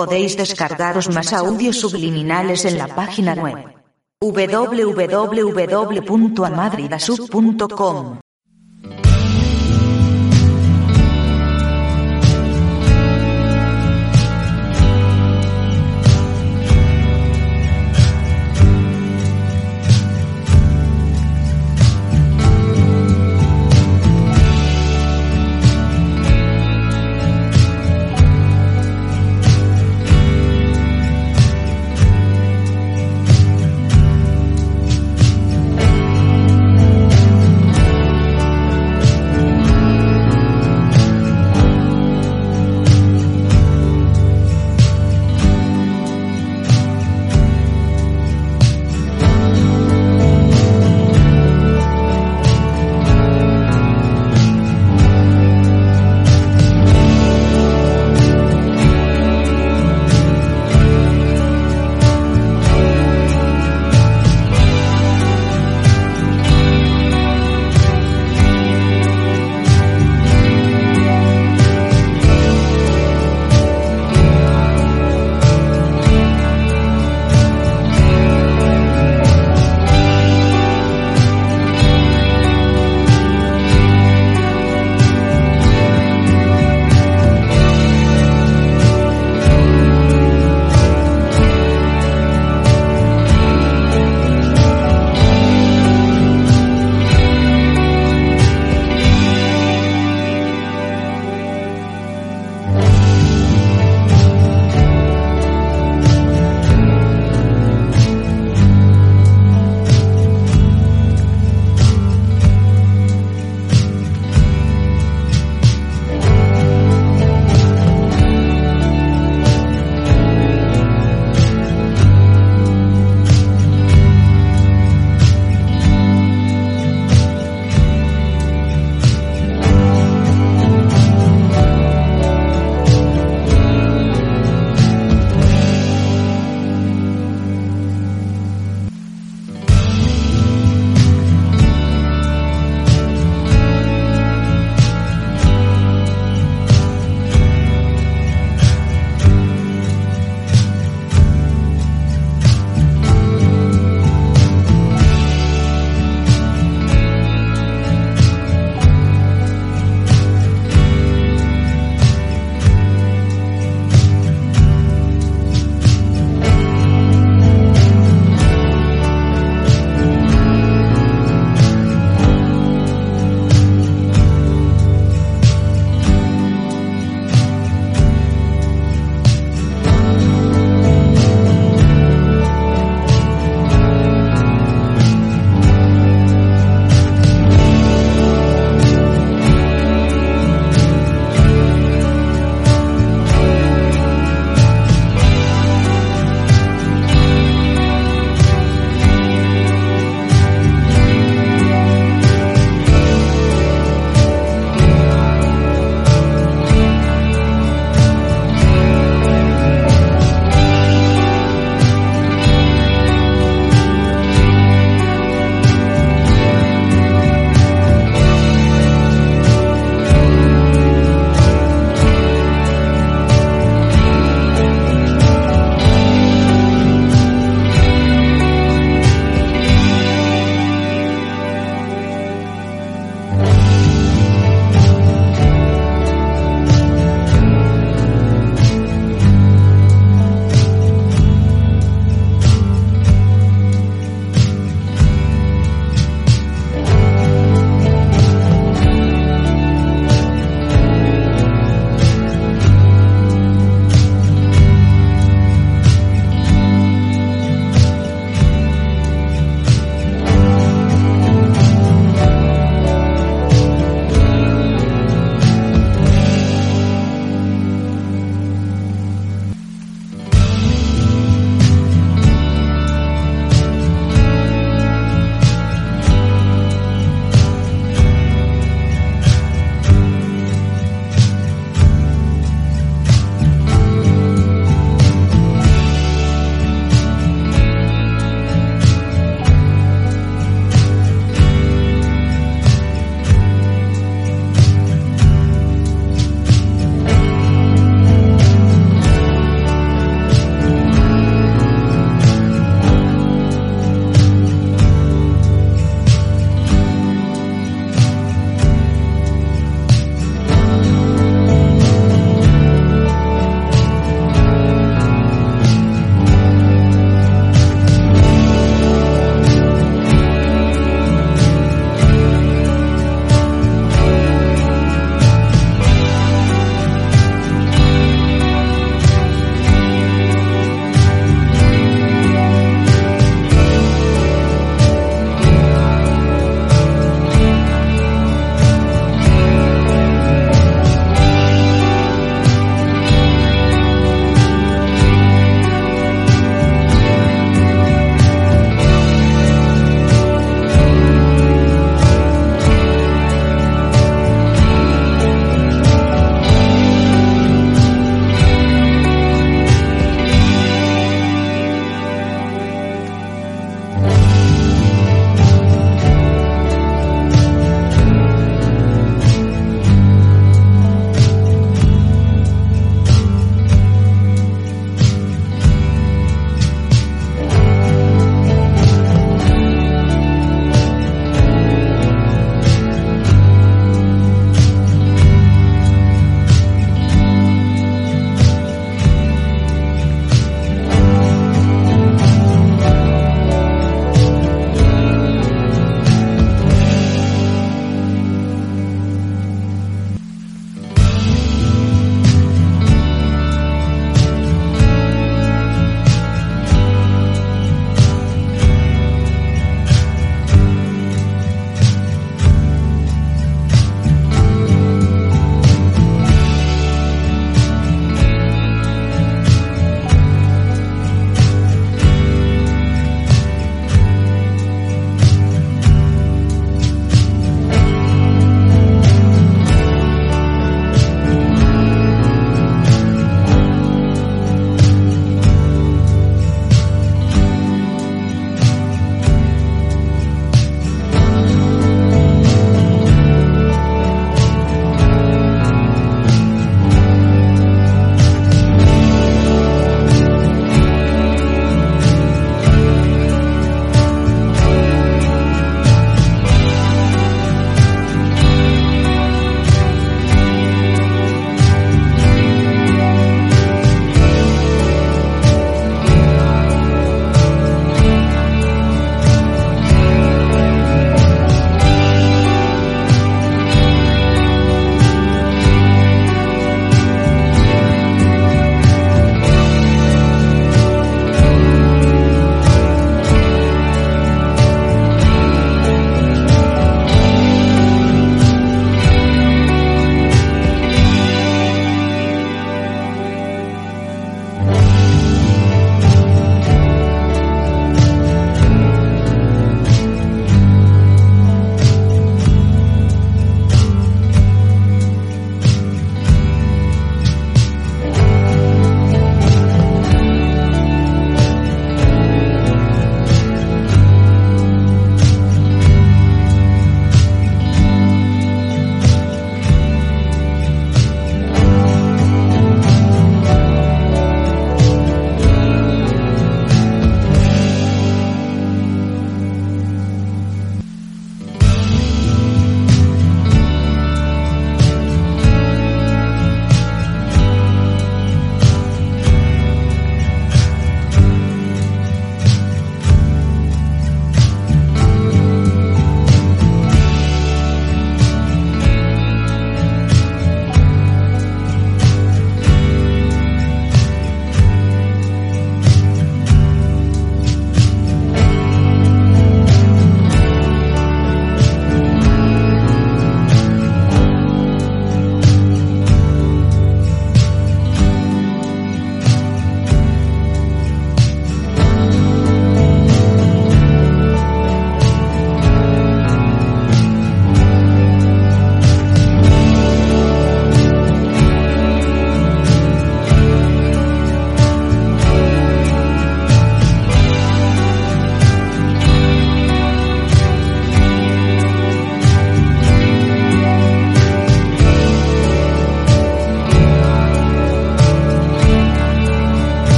Podéis descargaros más audios subliminales en la página web www.amadridasub.com.